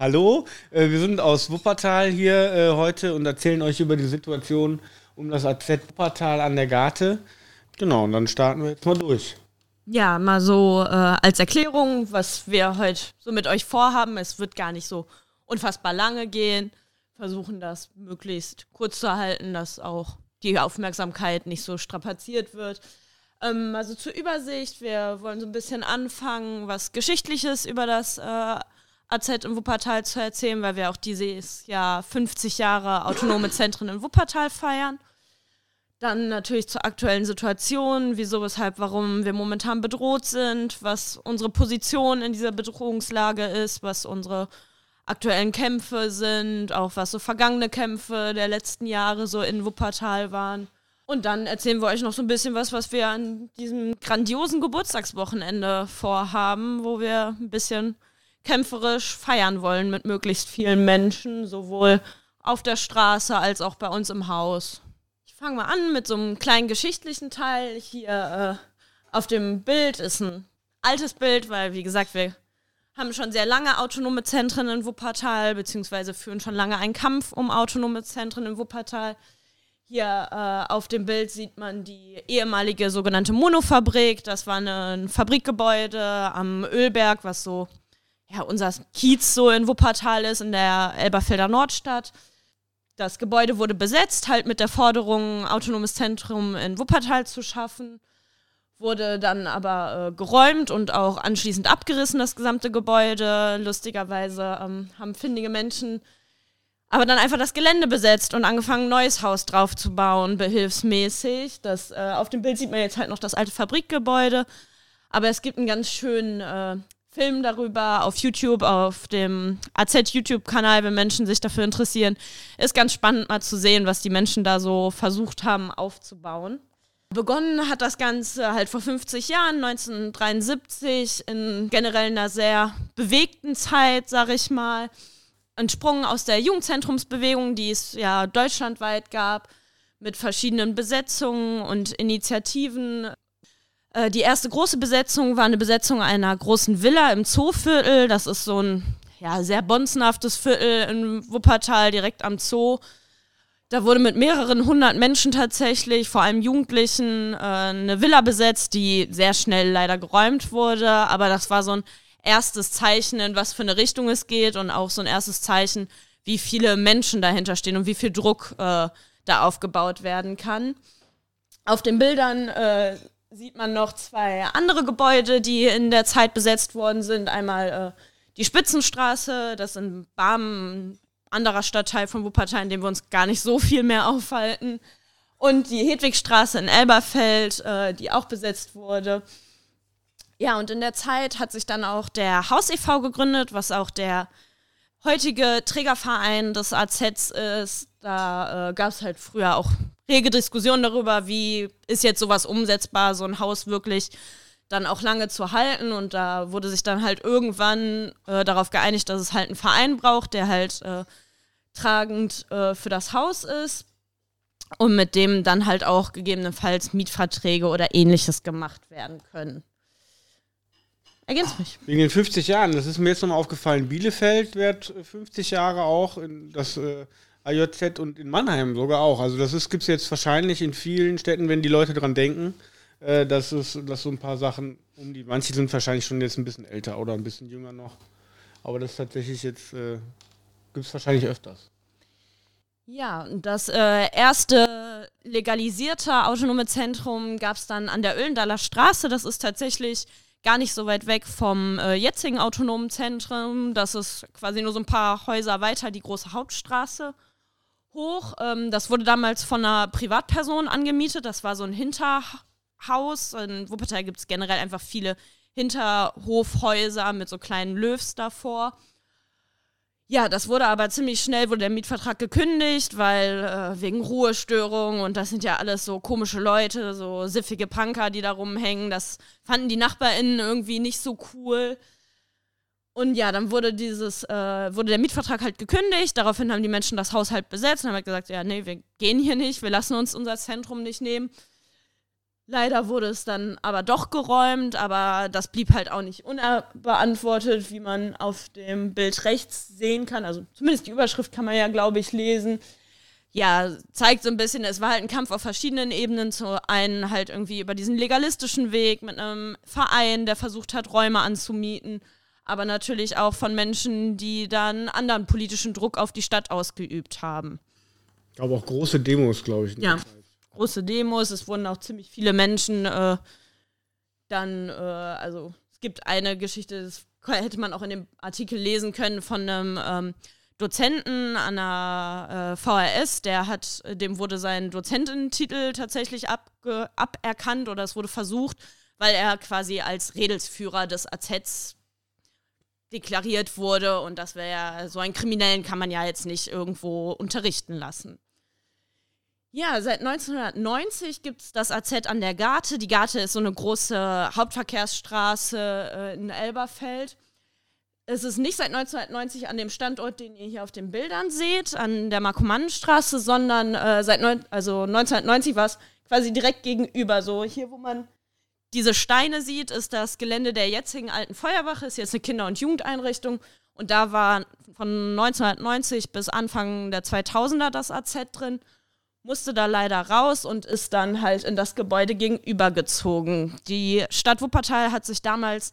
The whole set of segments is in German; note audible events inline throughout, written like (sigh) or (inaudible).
Hallo, äh, wir sind aus Wuppertal hier äh, heute und erzählen euch über die Situation um das AZ Wuppertal an der Garte. Genau, und dann starten wir jetzt mal durch. Ja, mal so äh, als Erklärung, was wir heute so mit euch vorhaben. Es wird gar nicht so unfassbar lange gehen. Versuchen das möglichst kurz zu halten, dass auch die Aufmerksamkeit nicht so strapaziert wird. Ähm, also zur Übersicht, wir wollen so ein bisschen anfangen, was Geschichtliches über das äh, AZ in Wuppertal zu erzählen, weil wir auch dieses Jahr 50 Jahre autonome Zentren in Wuppertal feiern. Dann natürlich zur aktuellen Situation, wieso, weshalb, warum wir momentan bedroht sind, was unsere Position in dieser Bedrohungslage ist, was unsere aktuellen Kämpfe sind, auch was so vergangene Kämpfe der letzten Jahre so in Wuppertal waren. Und dann erzählen wir euch noch so ein bisschen was, was wir an diesem grandiosen Geburtstagswochenende vorhaben, wo wir ein bisschen kämpferisch feiern wollen mit möglichst vielen Menschen, sowohl auf der Straße als auch bei uns im Haus. Ich fange mal an mit so einem kleinen geschichtlichen Teil. Hier äh, auf dem Bild ist ein altes Bild, weil, wie gesagt, wir haben schon sehr lange autonome Zentren in Wuppertal, beziehungsweise führen schon lange einen Kampf um autonome Zentren in Wuppertal. Hier äh, auf dem Bild sieht man die ehemalige sogenannte Monofabrik. Das war ein Fabrikgebäude am Ölberg, was so ja, unser Kiez so in Wuppertal ist, in der Elberfelder Nordstadt. Das Gebäude wurde besetzt, halt mit der Forderung, autonomes Zentrum in Wuppertal zu schaffen. Wurde dann aber äh, geräumt und auch anschließend abgerissen, das gesamte Gebäude. Lustigerweise ähm, haben findige Menschen aber dann einfach das Gelände besetzt und angefangen, ein neues Haus drauf zu bauen, behilfsmäßig. Das, äh, auf dem Bild sieht man jetzt halt noch das alte Fabrikgebäude. Aber es gibt einen ganz schönen äh, Film darüber auf YouTube, auf dem AZ-YouTube-Kanal, wenn Menschen sich dafür interessieren. Ist ganz spannend mal zu sehen, was die Menschen da so versucht haben aufzubauen. Begonnen hat das Ganze halt vor 50 Jahren, 1973, in generell einer sehr bewegten Zeit, sag ich mal entsprungen aus der Jugendzentrumsbewegung, die es ja deutschlandweit gab, mit verschiedenen Besetzungen und Initiativen. Äh, die erste große Besetzung war eine Besetzung einer großen Villa im Zooviertel. Das ist so ein ja, sehr bonzenhaftes Viertel in Wuppertal, direkt am Zoo. Da wurde mit mehreren hundert Menschen tatsächlich, vor allem Jugendlichen, äh, eine Villa besetzt, die sehr schnell leider geräumt wurde. Aber das war so ein erstes Zeichen, in was für eine Richtung es geht und auch so ein erstes Zeichen, wie viele Menschen dahinter stehen und wie viel Druck äh, da aufgebaut werden kann. Auf den Bildern äh, sieht man noch zwei andere Gebäude, die in der Zeit besetzt worden sind. Einmal äh, die Spitzenstraße, das ist in Barmen, ein anderer Stadtteil von Wuppertal, in dem wir uns gar nicht so viel mehr aufhalten. Und die Hedwigstraße in Elberfeld, äh, die auch besetzt wurde. Ja, und in der Zeit hat sich dann auch der Haus e.V. gegründet, was auch der heutige Trägerverein des AZs ist. Da äh, gab es halt früher auch rege Diskussionen darüber, wie ist jetzt sowas umsetzbar, so ein Haus wirklich dann auch lange zu halten. Und da wurde sich dann halt irgendwann äh, darauf geeinigt, dass es halt einen Verein braucht, der halt äh, tragend äh, für das Haus ist und mit dem dann halt auch gegebenenfalls Mietverträge oder ähnliches gemacht werden können. Ergänzt mich. Wegen den 50 Jahren, das ist mir jetzt nochmal aufgefallen. Bielefeld wird 50 Jahre auch, das äh, AJZ und in Mannheim sogar auch. Also das gibt es jetzt wahrscheinlich in vielen Städten, wenn die Leute dran denken, äh, dass es dass so ein paar Sachen um die, manche sind wahrscheinlich schon jetzt ein bisschen älter oder ein bisschen jünger noch. Aber das tatsächlich jetzt, äh, gibt es wahrscheinlich öfters. Ja, das äh, erste legalisierte autonome Zentrum gab es dann an der Ölendaler Straße. Das ist tatsächlich gar nicht so weit weg vom äh, jetzigen autonomen Zentrum. Das ist quasi nur so ein paar Häuser weiter, die große Hauptstraße hoch. Ähm, das wurde damals von einer Privatperson angemietet. Das war so ein Hinterhaus. In Wuppertal gibt es generell einfach viele Hinterhofhäuser mit so kleinen Löws davor. Ja, das wurde aber ziemlich schnell, wurde der Mietvertrag gekündigt, weil äh, wegen Ruhestörung und das sind ja alles so komische Leute, so siffige Punker, die da rumhängen. Das fanden die NachbarInnen irgendwie nicht so cool. Und ja, dann wurde dieses, äh, wurde der Mietvertrag halt gekündigt. Daraufhin haben die Menschen das Haus halt besetzt und haben halt gesagt, ja, nee, wir gehen hier nicht, wir lassen uns unser Zentrum nicht nehmen. Leider wurde es dann aber doch geräumt, aber das blieb halt auch nicht unbeantwortet, wie man auf dem Bild rechts sehen kann. Also zumindest die Überschrift kann man ja, glaube ich, lesen. Ja, zeigt so ein bisschen, es war halt ein Kampf auf verschiedenen Ebenen. Zu einen halt irgendwie über diesen legalistischen Weg mit einem Verein, der versucht hat, Räume anzumieten, aber natürlich auch von Menschen, die dann anderen politischen Druck auf die Stadt ausgeübt haben. Aber auch große Demos, glaube ich. Ja große Demos. Es wurden auch ziemlich viele Menschen äh, dann, äh, also es gibt eine Geschichte, das hätte man auch in dem Artikel lesen können, von einem ähm, Dozenten an der äh, VRS, der hat, dem wurde sein Dozententitel tatsächlich abge aberkannt oder es wurde versucht, weil er quasi als Redelsführer des AZs deklariert wurde und das wäre ja, so einen Kriminellen kann man ja jetzt nicht irgendwo unterrichten lassen. Ja, seit 1990 gibt es das AZ an der Garte. Die Garte ist so eine große Hauptverkehrsstraße äh, in Elberfeld. Es ist nicht seit 1990 an dem Standort, den ihr hier auf den Bildern seht, an der Markomannenstraße, sondern äh, seit neun, also 1990 war es quasi direkt gegenüber. So hier, wo man diese Steine sieht, ist das Gelände der jetzigen alten Feuerwache, ist jetzt eine Kinder- und Jugendeinrichtung. Und da war von 1990 bis Anfang der 2000er das AZ drin musste da leider raus und ist dann halt in das Gebäude gegenübergezogen. Die Stadt Wuppertal hat sich damals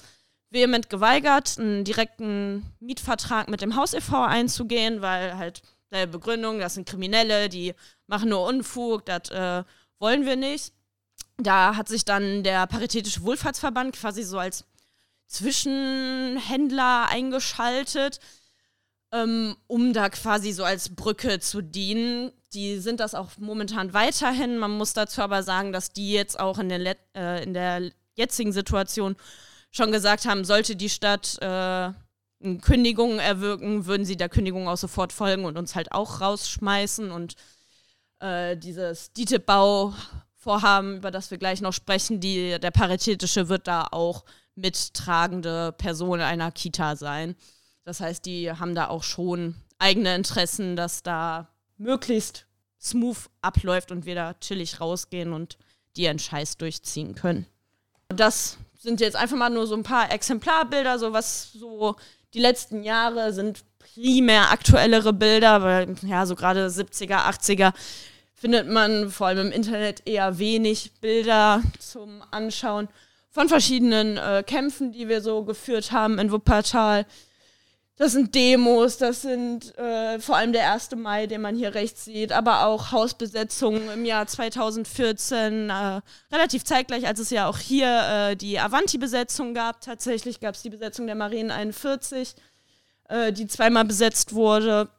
vehement geweigert, einen direkten Mietvertrag mit dem Haus e.V. einzugehen, weil halt der Begründung, das sind Kriminelle, die machen nur Unfug, das äh, wollen wir nicht. Da hat sich dann der Paritätische Wohlfahrtsverband quasi so als Zwischenhändler eingeschaltet, ähm, um da quasi so als Brücke zu dienen die sind das auch momentan weiterhin. Man muss dazu aber sagen, dass die jetzt auch in der, äh, in der jetzigen Situation schon gesagt haben, sollte die Stadt äh, Kündigungen erwirken, würden sie der Kündigung auch sofort folgen und uns halt auch rausschmeißen. Und äh, dieses DITIB-Bauvorhaben, über das wir gleich noch sprechen, die, der Paritätische wird da auch mittragende Person einer Kita sein. Das heißt, die haben da auch schon eigene Interessen, dass da möglichst smooth abläuft und wir da chillig rausgehen und die ihren Scheiß durchziehen können. Das sind jetzt einfach mal nur so ein paar Exemplarbilder, so was so die letzten Jahre sind primär aktuellere Bilder, weil ja, so gerade 70er, 80er findet man vor allem im Internet eher wenig Bilder zum Anschauen von verschiedenen äh, Kämpfen, die wir so geführt haben in Wuppertal. Das sind Demos, das sind äh, vor allem der 1. Mai, den man hier rechts sieht, aber auch Hausbesetzungen im Jahr 2014, äh, relativ zeitgleich, als es ja auch hier äh, die Avanti-Besetzung gab. Tatsächlich gab es die Besetzung der Marien 41, äh, die zweimal besetzt wurde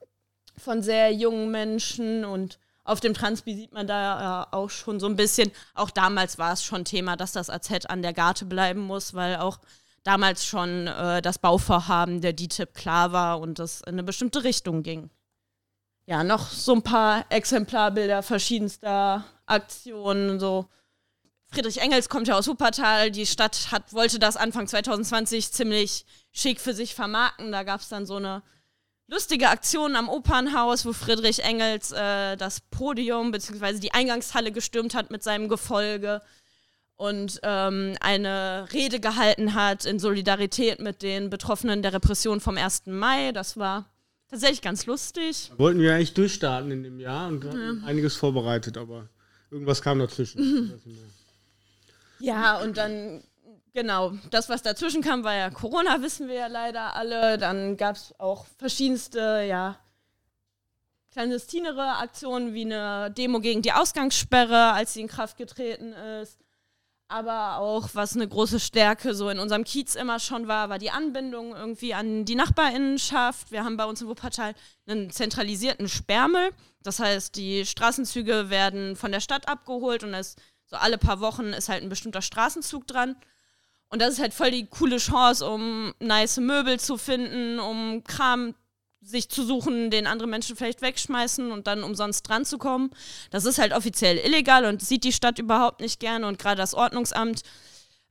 von sehr jungen Menschen und auf dem Transpi sieht man da auch schon so ein bisschen, auch damals war es schon Thema, dass das AZ an der Garte bleiben muss, weil auch damals schon äh, das Bauvorhaben der DTIP klar war und das in eine bestimmte Richtung ging. Ja, noch so ein paar Exemplarbilder verschiedenster Aktionen. So Friedrich Engels kommt ja aus Wuppertal. Die Stadt hat, wollte das Anfang 2020 ziemlich schick für sich vermarkten. Da gab es dann so eine lustige Aktion am Opernhaus, wo Friedrich Engels äh, das Podium bzw. die Eingangshalle gestürmt hat mit seinem Gefolge und ähm, eine Rede gehalten hat in Solidarität mit den Betroffenen der Repression vom 1. Mai. Das war tatsächlich ganz lustig. Wollten wir eigentlich durchstarten in dem Jahr und hatten einiges vorbereitet, aber irgendwas kam dazwischen. ja, und dann, genau, das, was dazwischen kam, war ja Corona, wissen wir ja leider alle. Dann gab es auch verschiedenste, ja, clandestinere Aktionen wie eine Demo gegen die Ausgangssperre, als sie in Kraft getreten ist aber auch, was eine große Stärke so in unserem Kiez immer schon war, war die Anbindung irgendwie an die Nachbarinnenschaft. Wir haben bei uns in Wuppertal einen zentralisierten Sperrmüll. Das heißt, die Straßenzüge werden von der Stadt abgeholt und es so alle paar Wochen ist halt ein bestimmter Straßenzug dran. Und das ist halt voll die coole Chance, um nice Möbel zu finden, um Kram sich zu suchen, den andere Menschen vielleicht wegschmeißen und dann umsonst dran zu kommen. Das ist halt offiziell illegal und sieht die Stadt überhaupt nicht gerne und gerade das Ordnungsamt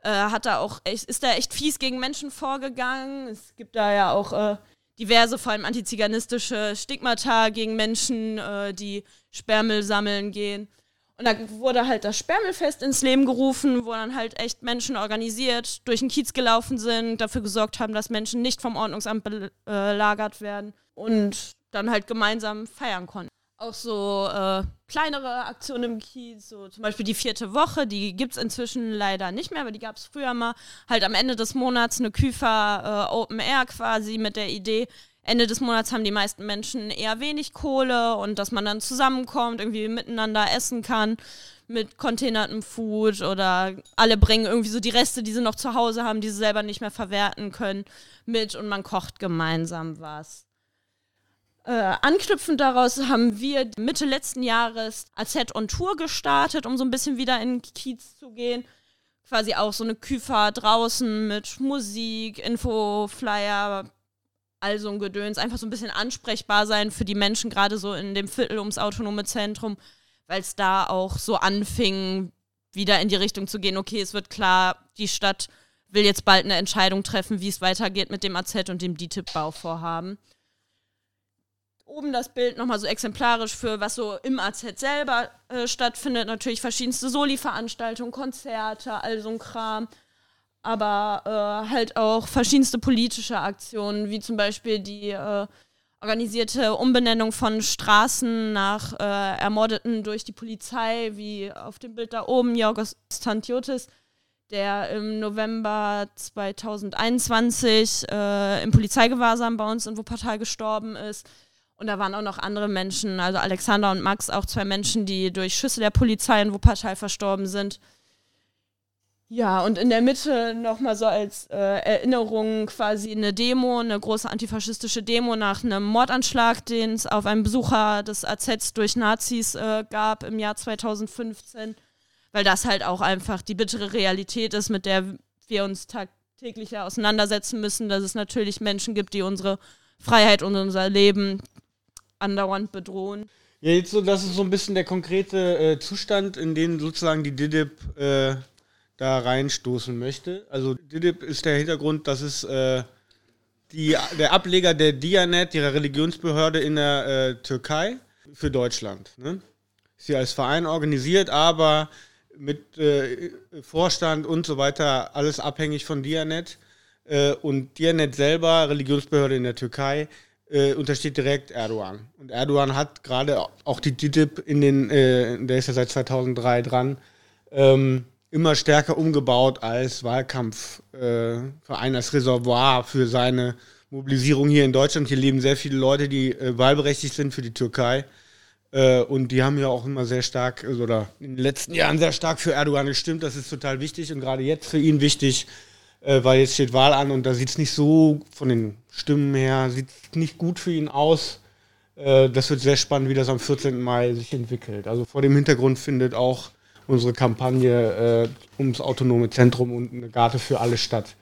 äh, hat da auch echt, ist da echt fies gegen Menschen vorgegangen. Es gibt da ja auch äh, diverse, vor allem antiziganistische Stigmata gegen Menschen, äh, die Sperrmüll sammeln gehen. Und da wurde halt das Sperrmüllfest ins Leben gerufen, wo dann halt echt Menschen organisiert durch den Kiez gelaufen sind, dafür gesorgt haben, dass Menschen nicht vom Ordnungsamt belagert werden und dann halt gemeinsam feiern konnten. Auch so äh, kleinere Aktionen im Kiez, so zum Beispiel die vierte Woche, die gibt es inzwischen leider nicht mehr, aber die gab es früher mal. Halt am Ende des Monats eine Küfer äh, Open Air quasi mit der Idee, Ende des Monats haben die meisten Menschen eher wenig Kohle und dass man dann zusammenkommt, irgendwie miteinander essen kann mit containertem Food oder alle bringen irgendwie so die Reste, die sie noch zu Hause haben, die sie selber nicht mehr verwerten können, mit und man kocht gemeinsam was. Äh, anknüpfend daraus haben wir Mitte letzten Jahres AZ on Tour gestartet, um so ein bisschen wieder in Kiez zu gehen. Quasi auch so eine Küfer draußen mit Musik, Infoflyer, all so ein Gedöns, einfach so ein bisschen ansprechbar sein für die Menschen, gerade so in dem Viertel ums autonome Zentrum, weil es da auch so anfing, wieder in die Richtung zu gehen, okay, es wird klar, die Stadt will jetzt bald eine Entscheidung treffen, wie es weitergeht mit dem AZ und dem DTIP-Bauvorhaben. Oben das Bild nochmal so exemplarisch für, was so im AZ selber äh, stattfindet. Natürlich verschiedenste Soli-Veranstaltungen, Konzerte, all so ein Kram aber äh, halt auch verschiedenste politische Aktionen, wie zum Beispiel die äh, organisierte Umbenennung von Straßen nach äh, Ermordeten durch die Polizei, wie auf dem Bild da oben Jorgos Tantiotis, der im November 2021 äh, im Polizeigewahrsam bei uns in Wuppertal gestorben ist. Und da waren auch noch andere Menschen, also Alexander und Max, auch zwei Menschen, die durch Schüsse der Polizei in Wuppertal verstorben sind. Ja, und in der Mitte nochmal so als äh, Erinnerung quasi eine Demo, eine große antifaschistische Demo nach einem Mordanschlag, den es auf einen Besucher des AZ durch Nazis äh, gab im Jahr 2015, weil das halt auch einfach die bittere Realität ist, mit der wir uns tagtäglich auseinandersetzen müssen, dass es natürlich Menschen gibt, die unsere Freiheit und unser Leben andauernd bedrohen. Ja, jetzt so, das ist so ein bisschen der konkrete äh, Zustand, in dem sozusagen die DIDIP äh, da reinstoßen möchte. Also DIDIP ist der Hintergrund, dass es äh, die, der Ableger der Dianet, ihrer Religionsbehörde in der äh, Türkei, für Deutschland. Ne? Ist hier als Verein organisiert, aber mit äh, Vorstand und so weiter, alles abhängig von Dianet. Äh, und Dianet selber, Religionsbehörde in der Türkei, äh, untersteht direkt Erdogan. Und Erdogan hat gerade auch die DITIB in den, äh, der ist ja seit 2003 dran, ähm, immer stärker umgebaut als Wahlkampfverein, äh, als Reservoir für seine Mobilisierung hier in Deutschland. Hier leben sehr viele Leute, die äh, wahlberechtigt sind für die Türkei. Äh, und die haben ja auch immer sehr stark, also, oder in den letzten Jahren sehr stark für Erdogan gestimmt. Das ist total wichtig und gerade jetzt für ihn wichtig, äh, weil jetzt steht Wahl an und da sieht es nicht so von den Stimmen her, sieht nicht gut für ihn aus. Äh, das wird sehr spannend, wie das am 14. Mai sich entwickelt. Also vor dem Hintergrund findet auch unsere Kampagne äh, ums autonome Zentrum und eine Garte für alle statt.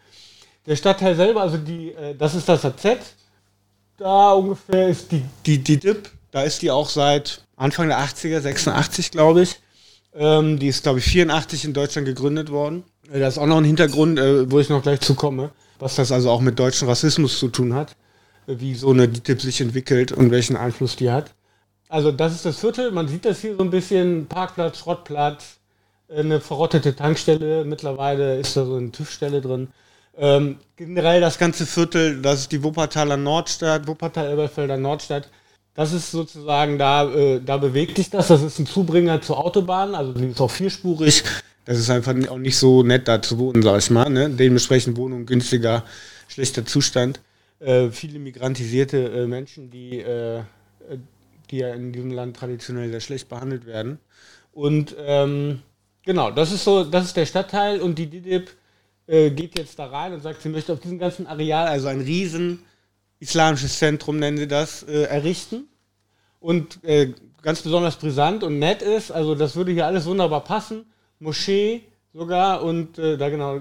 Der Stadtteil selber, also die, äh, das ist das AZ. Da ungefähr ist die, die, die DIP. Da ist die auch seit Anfang der 80er, 86 glaube ich. Ähm, die ist, glaube ich, 84 in Deutschland gegründet worden. Äh, da ist auch noch ein Hintergrund, äh, wo ich noch gleich zukomme, was das also auch mit deutschem Rassismus zu tun hat, äh, wie so eine DIP sich entwickelt und welchen Einfluss die hat. Also das ist das Viertel, man sieht das hier so ein bisschen, Parkplatz, Schrottplatz, eine verrottete Tankstelle, mittlerweile ist da so eine TÜV-Stelle drin. Ähm, generell das ganze Viertel, das ist die Wuppertaler Nordstadt, Wuppertal-Elberfelder Nordstadt. Das ist sozusagen, da, äh, da bewegt sich das. Das ist ein Zubringer zur Autobahn, also die ist auch vierspurig. Das ist einfach auch nicht so nett da zu wohnen, sag ich mal. Ne? Dementsprechend Wohnung günstiger, schlechter Zustand. Äh, viele migrantisierte äh, Menschen, die äh, die ja in diesem Land traditionell sehr schlecht behandelt werden. Und ähm, genau, das ist so, das ist der Stadtteil und die DIDIB äh, geht jetzt da rein und sagt, sie möchte auf diesem ganzen Areal, also ein riesen islamisches Zentrum nennen sie das, äh, errichten. Und äh, ganz besonders brisant und nett ist, also das würde hier alles wunderbar passen. Moschee sogar und äh, da genau,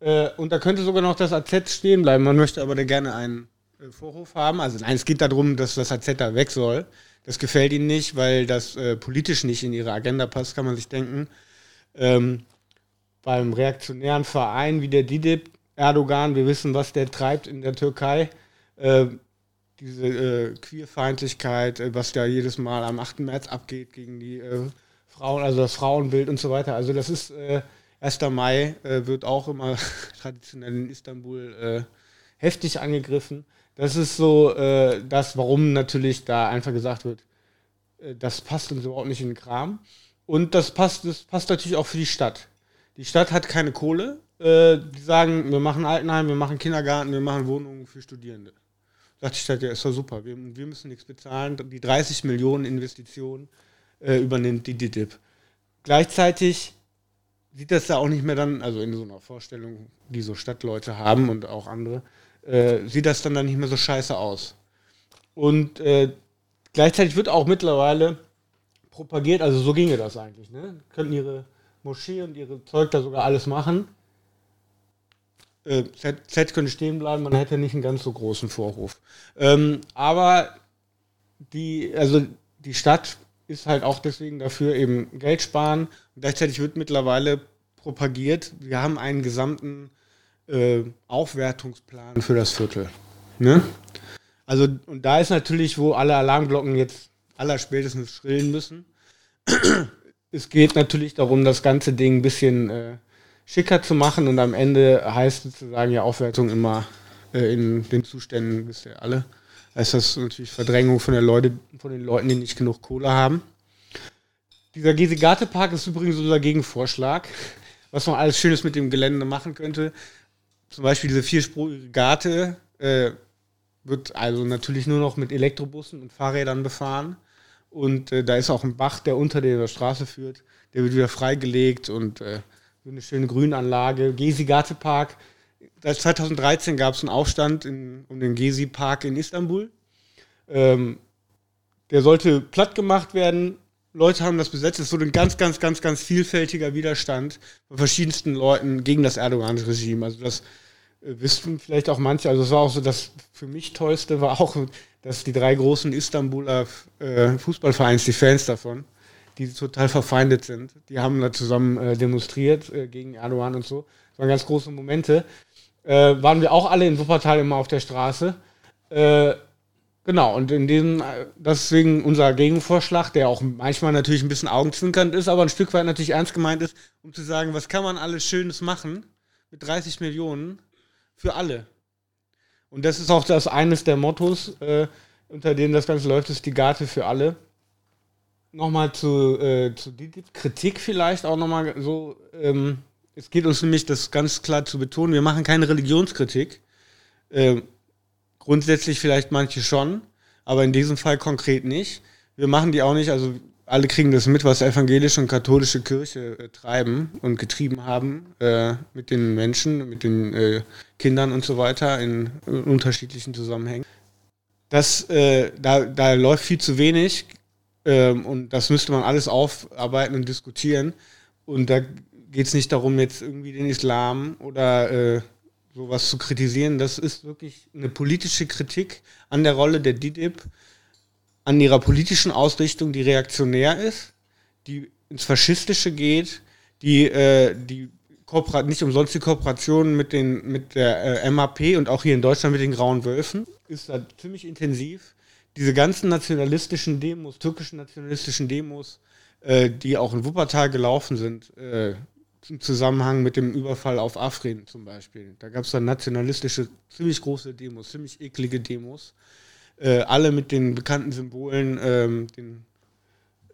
äh, äh, und da könnte sogar noch das AZ stehen bleiben. Man möchte aber da gerne einen Vorhof haben. Also nein, es geht darum, dass das AZ da weg soll. Das gefällt ihnen nicht, weil das äh, politisch nicht in ihre Agenda passt, kann man sich denken. Ähm, beim reaktionären Verein wie der DIDIB, Erdogan, wir wissen, was der treibt in der Türkei. Äh, diese äh, Queerfeindlichkeit, äh, was da jedes Mal am 8. März abgeht gegen die äh, Frauen, also das Frauenbild und so weiter. Also das ist äh, 1. Mai äh, wird auch immer (laughs) traditionell in Istanbul heftig angegriffen. Das ist so äh, das, warum natürlich da einfach gesagt wird, äh, das passt uns überhaupt nicht in den Kram. Und das passt, das passt natürlich auch für die Stadt. Die Stadt hat keine Kohle. Äh, die sagen, wir machen Altenheim, wir machen Kindergarten, wir machen Wohnungen für Studierende. Sagt die Stadt, ja, ist doch super. Wir, wir müssen nichts bezahlen. Die 30 Millionen Investitionen äh, übernimmt die DITIB. Gleichzeitig sieht das da auch nicht mehr dann, also in so einer Vorstellung, die so Stadtleute haben und auch andere, äh, sieht das dann, dann nicht mehr so scheiße aus. Und äh, gleichzeitig wird auch mittlerweile propagiert, also so ginge das eigentlich, ne? Könnten ihre Moschee und ihre Zeug da sogar alles machen. Äh, Z, Z könnte stehen bleiben, man hätte nicht einen ganz so großen Vorhof. Ähm, aber die, also die Stadt ist halt auch deswegen dafür eben Geld sparen. Und gleichzeitig wird mittlerweile propagiert, wir haben einen gesamten äh, Aufwertungsplan für das Viertel. Ne? Also, und da ist natürlich, wo alle Alarmglocken jetzt allerspätestens schrillen müssen. (clears throat) es geht natürlich darum, das ganze Ding ein bisschen äh, schicker zu machen und am Ende heißt sozusagen ja Aufwertung immer äh, in den Zuständen, wisst ihr alle, heißt das natürlich Verdrängung von, der Leute, von den Leuten, die nicht genug Kohle haben. Dieser Gesigate-Park ist übrigens unser Gegenvorschlag, was man alles Schönes mit dem Gelände machen könnte. Zum Beispiel diese vierspurige Gate äh, wird also natürlich nur noch mit Elektrobussen und Fahrrädern befahren. Und äh, da ist auch ein Bach, der unter der Straße führt. Der wird wieder freigelegt und äh, eine schöne Grünanlage. Gesigate-Park seit 2013 gab es einen Aufstand in, um den Gezi-Park in Istanbul. Ähm, der sollte platt gemacht werden. Leute haben das besetzt. Es wurde ein ganz, ganz, ganz, ganz vielfältiger Widerstand von verschiedensten Leuten gegen das Erdogan-Regime. Also das wissen vielleicht auch manche. Also es war auch so, das für mich tollste war auch, dass die drei großen Istanbuler äh, Fußballvereins, die Fans davon, die total verfeindet sind, die haben da zusammen äh, demonstriert äh, gegen Erdogan und so. Das waren ganz große Momente äh, waren wir auch alle in Wuppertal immer auf der Straße. Äh, genau, und in dem, deswegen unser Gegenvorschlag, der auch manchmal natürlich ein bisschen augenzwinkernd ist, aber ein Stück weit natürlich ernst gemeint ist, um zu sagen, was kann man alles Schönes machen mit 30 Millionen für alle. Und das ist auch das eines der Mottos, äh, unter denen das Ganze läuft, ist die Garte für alle. Nochmal zu, äh, zu die Kritik vielleicht auch nochmal so. Ähm, es geht uns nämlich, das ganz klar zu betonen, wir machen keine Religionskritik. Äh, grundsätzlich vielleicht manche schon, aber in diesem Fall konkret nicht. Wir machen die auch nicht, also alle kriegen das mit, was evangelische und katholische Kirche äh, treiben und getrieben haben äh, mit den Menschen, mit den äh, Kindern und so weiter in, in unterschiedlichen Zusammenhängen. Das, äh, da, da läuft viel zu wenig ähm, und das müsste man alles aufarbeiten und diskutieren. Und da geht es nicht darum, jetzt irgendwie den Islam oder äh, sowas zu kritisieren. Das ist wirklich eine politische Kritik an der Rolle der DIDIB, an ihrer politischen Ausrichtung, die reaktionär ist, die ins Faschistische geht, die, äh, die nicht umsonst die Kooperation mit, den, mit der äh, MAP und auch hier in Deutschland mit den Grauen Wölfen ist da ziemlich intensiv. Diese ganzen nationalistischen Demos, türkischen nationalistischen Demos, äh, die auch in Wuppertal gelaufen sind, äh, im Zusammenhang mit dem Überfall auf Afrin zum Beispiel. Da gab es dann nationalistische, ziemlich große Demos, ziemlich eklige Demos. Äh, alle mit den bekannten Symbolen, ähm, den,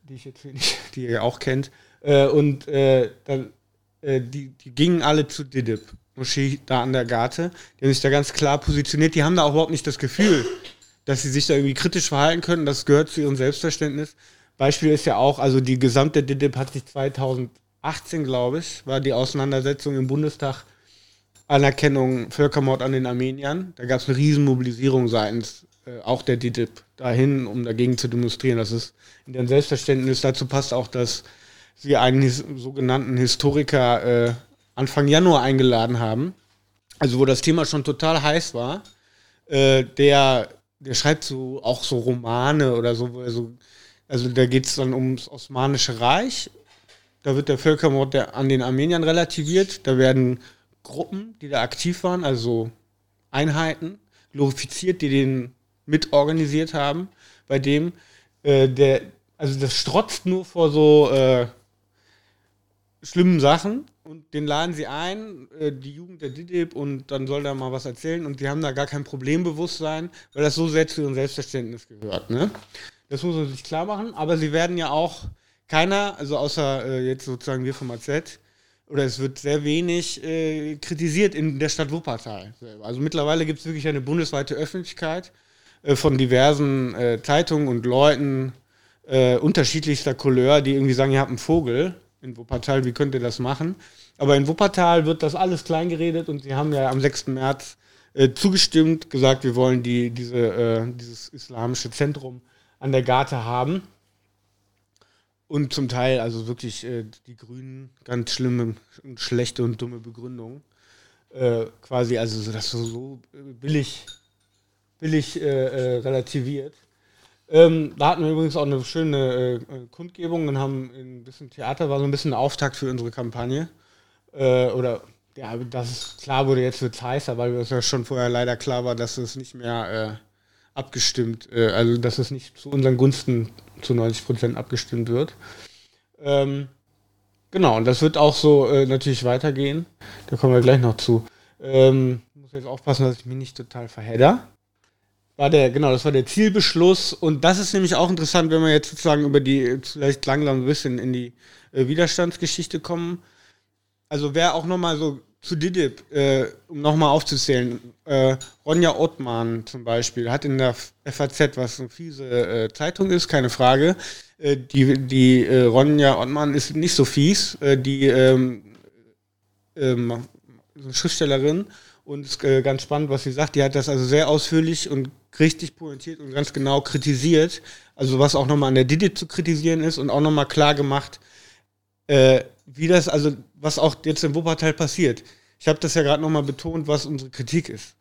die ich jetzt nicht, (laughs) die ihr auch kennt. Äh, und äh, dann, äh, die, die gingen alle zu Didib, Moschee da an der Garte. Die haben sich da ganz klar positioniert. Die haben da auch überhaupt nicht das Gefühl, dass sie sich da irgendwie kritisch verhalten können. Das gehört zu ihrem Selbstverständnis. Beispiel ist ja auch, also die gesamte DIDIB hat sich 2000 18, glaube ich, war die Auseinandersetzung im Bundestag Anerkennung Völkermord an den Armeniern. Da gab es eine Riesenmobilisierung seitens äh, auch der DITIB dahin, um dagegen zu demonstrieren. Das ist in deren Selbstverständnis. Dazu passt auch, dass sie einen his sogenannten Historiker äh, Anfang Januar eingeladen haben. Also wo das Thema schon total heiß war. Äh, der, der schreibt so auch so Romane oder so, so also da geht es dann ums Osmanische Reich da wird der Völkermord der, an den Armeniern relativiert. Da werden Gruppen, die da aktiv waren, also Einheiten, glorifiziert, die den mitorganisiert haben, bei dem äh, der, also das strotzt nur vor so äh, schlimmen Sachen und den laden sie ein, äh, die Jugend der DIDIB und dann soll da mal was erzählen und die haben da gar kein Problembewusstsein, weil das so sehr zu ihrem Selbstverständnis gehört. Ne? Das muss man sich klar machen, aber sie werden ja auch keiner, also außer äh, jetzt sozusagen wir vom AZ, oder es wird sehr wenig äh, kritisiert in der Stadt Wuppertal. Also mittlerweile gibt es wirklich eine bundesweite Öffentlichkeit äh, von diversen äh, Zeitungen und Leuten äh, unterschiedlichster Couleur, die irgendwie sagen, ihr habt einen Vogel in Wuppertal, wie könnt ihr das machen? Aber in Wuppertal wird das alles kleingeredet und sie haben ja am 6. März äh, zugestimmt, gesagt, wir wollen die, diese, dieses islamische Zentrum an der Garte haben. Und zum Teil, also wirklich äh, die Grünen, ganz schlimme und schlechte und dumme Begründungen. Äh, quasi, also das so, so billig, billig äh, äh, relativiert. Ähm, da hatten wir übrigens auch eine schöne äh, Kundgebung und haben ein bisschen Theater, war so ein bisschen Auftakt für unsere Kampagne. Äh, oder ja, dass es klar wurde, jetzt wird es heißer, weil es ja schon vorher leider klar war, dass es nicht mehr abgestimmt, also dass es nicht zu unseren Gunsten zu 90 Prozent abgestimmt wird. Ähm, genau, und das wird auch so äh, natürlich weitergehen. Da kommen wir gleich noch zu. Ähm, muss jetzt aufpassen, dass ich mich nicht total verhedder. War der, genau, das war der Zielbeschluss. Und das ist nämlich auch interessant, wenn wir jetzt sozusagen über die, vielleicht langsam ein bisschen in die äh, Widerstandsgeschichte kommen. Also wer auch nochmal so zu Didip, äh, um nochmal aufzuzählen, äh, Ronja Ottmann zum Beispiel hat in der FAZ, was eine fiese äh, Zeitung ist, keine Frage. Äh, die die äh, Ronja Ottmann ist nicht so fies, die ähm, ähm, Schriftstellerin und ist ganz spannend, was sie sagt. Die hat das also sehr ausführlich und richtig pointiert und ganz genau kritisiert. Also was auch nochmal an der Didip zu kritisieren ist und auch nochmal klar gemacht, wie das, also was auch jetzt im Wuppertal passiert. Ich habe das ja gerade nochmal betont, was unsere Kritik ist.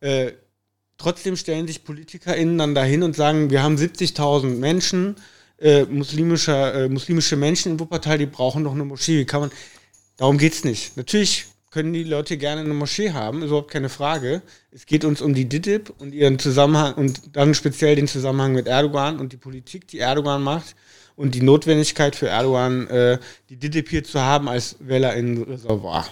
Äh, trotzdem stellen sich PolitikerInnen dann dahin und sagen, wir haben 70.000 Menschen, äh, muslimischer, äh, muslimische Menschen in Wuppertal, die brauchen doch eine Moschee. Wie kann man. Darum geht es nicht. Natürlich können die Leute gerne eine Moschee haben, überhaupt keine Frage. Es geht uns um die DITIB und ihren Zusammenhang und dann speziell den Zusammenhang mit Erdogan und die Politik, die Erdogan macht und die Notwendigkeit für Erdogan, äh, die DDP hier zu haben als Wählerinnenreservoir.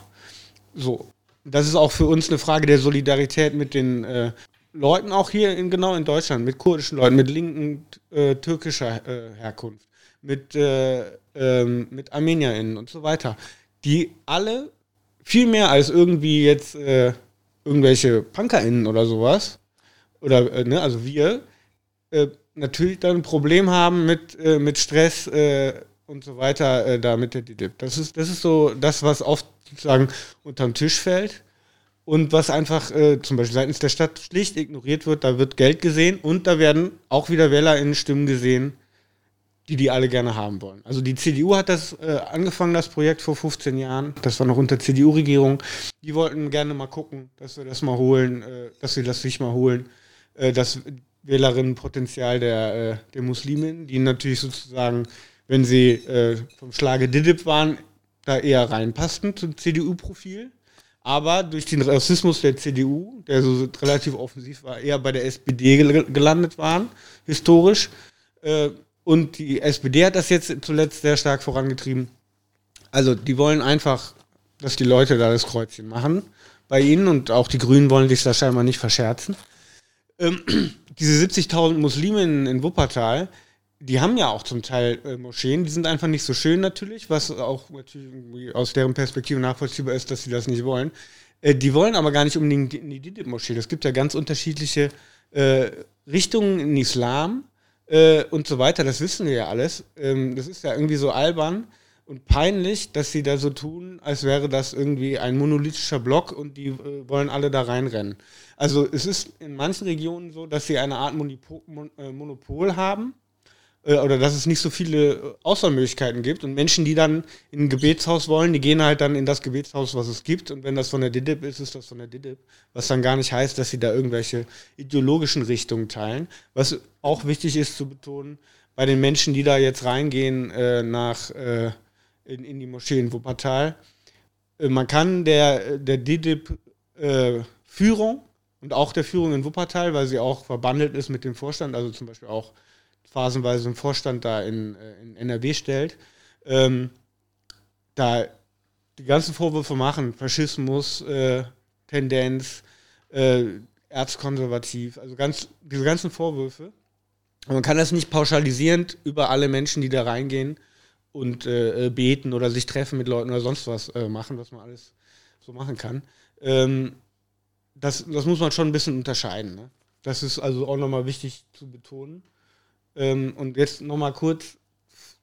So. Das ist auch für uns eine Frage der Solidarität mit den äh, Leuten, auch hier in, genau in Deutschland, mit kurdischen Leuten, mit linken äh, türkischer äh, Herkunft, mit, äh, ähm, mit ArmenierInnen und so weiter, die alle viel mehr als irgendwie jetzt äh, irgendwelche PunkerInnen oder sowas, oder, ne, also wir, natürlich dann ein Problem haben mit, äh, mit Stress äh, und so weiter äh, da mit der DDIP. Das ist, das ist so das, was oft sozusagen unterm Tisch fällt und was einfach äh, zum Beispiel seitens der Stadt schlicht ignoriert wird. Da wird Geld gesehen und da werden auch wieder WählerInnen-Stimmen gesehen, die die alle gerne haben wollen. Also die CDU hat das äh, angefangen, das Projekt vor 15 Jahren. Das war noch unter CDU-Regierung. Die wollten gerne mal gucken, dass wir das mal holen, äh, dass sie das sich mal holen. Äh, dass Wählerinnenpotenzial der, äh, der Muslimen, die natürlich sozusagen, wenn sie äh, vom Schlage Didip waren, da eher reinpassten zum CDU-Profil. Aber durch den Rassismus der CDU, der so relativ offensiv war, eher bei der SPD gel gelandet waren, historisch. Und die SPD hat das jetzt zuletzt sehr stark vorangetrieben. Also die wollen einfach, dass die Leute da das Kreuzchen machen bei ihnen und auch die Grünen wollen sich da scheinbar nicht verscherzen. Ähm, (clears throat) diese 70.000 Muslime in, in, Wuppertal, die haben ja auch zum Teil äh, Moscheen, die sind einfach nicht so schön natürlich, was auch natürlich aus deren Perspektive nachvollziehbar ist, dass sie das nicht wollen. Äh, die wollen aber gar nicht unbedingt in die Didib-Moschee. Es gibt ja ganz unterschiedliche äh, Richtungen in Islam äh, und so weiter, das wissen wir ja alles. Ähm, das ist ja irgendwie so albern und peinlich, dass sie da so tun, als wäre das irgendwie ein monolithischer Block und die äh, wollen alle da reinrennen. Also es ist in manchen Regionen so, dass sie eine Art Monopol, äh, Monopol haben oder dass es nicht so viele äh, Auswahlmöglichkeiten gibt. Und Menschen, die dann in ein Gebetshaus wollen, die gehen halt dann in das Gebetshaus, was es gibt. Und wenn das von der DIDIP ist, ist das von der DIDIP, was dann gar nicht heißt, dass sie da irgendwelche ideologischen Richtungen teilen. Was auch wichtig ist zu betonen, bei den Menschen, die da jetzt reingehen äh, nach äh, in, in die Moschee in Wuppertal, äh, man kann der, der DIDIP Führung und auch der Führung in Wuppertal, weil sie auch verbandelt ist mit dem Vorstand, also zum Beispiel auch phasenweise im Vorstand da in, äh, in NRW stellt. Ähm, da die ganzen Vorwürfe machen, Faschismus, äh, Tendenz, äh, erzkonservativ, also ganz, diese ganzen Vorwürfe. Und man kann das nicht pauschalisierend über alle Menschen, die da reingehen und äh, äh, beten oder sich treffen mit Leuten oder sonst was äh, machen, was man alles so machen kann. Ähm, das, das muss man schon ein bisschen unterscheiden. Ne? Das ist also auch nochmal wichtig zu betonen. Ähm, und jetzt nochmal kurz,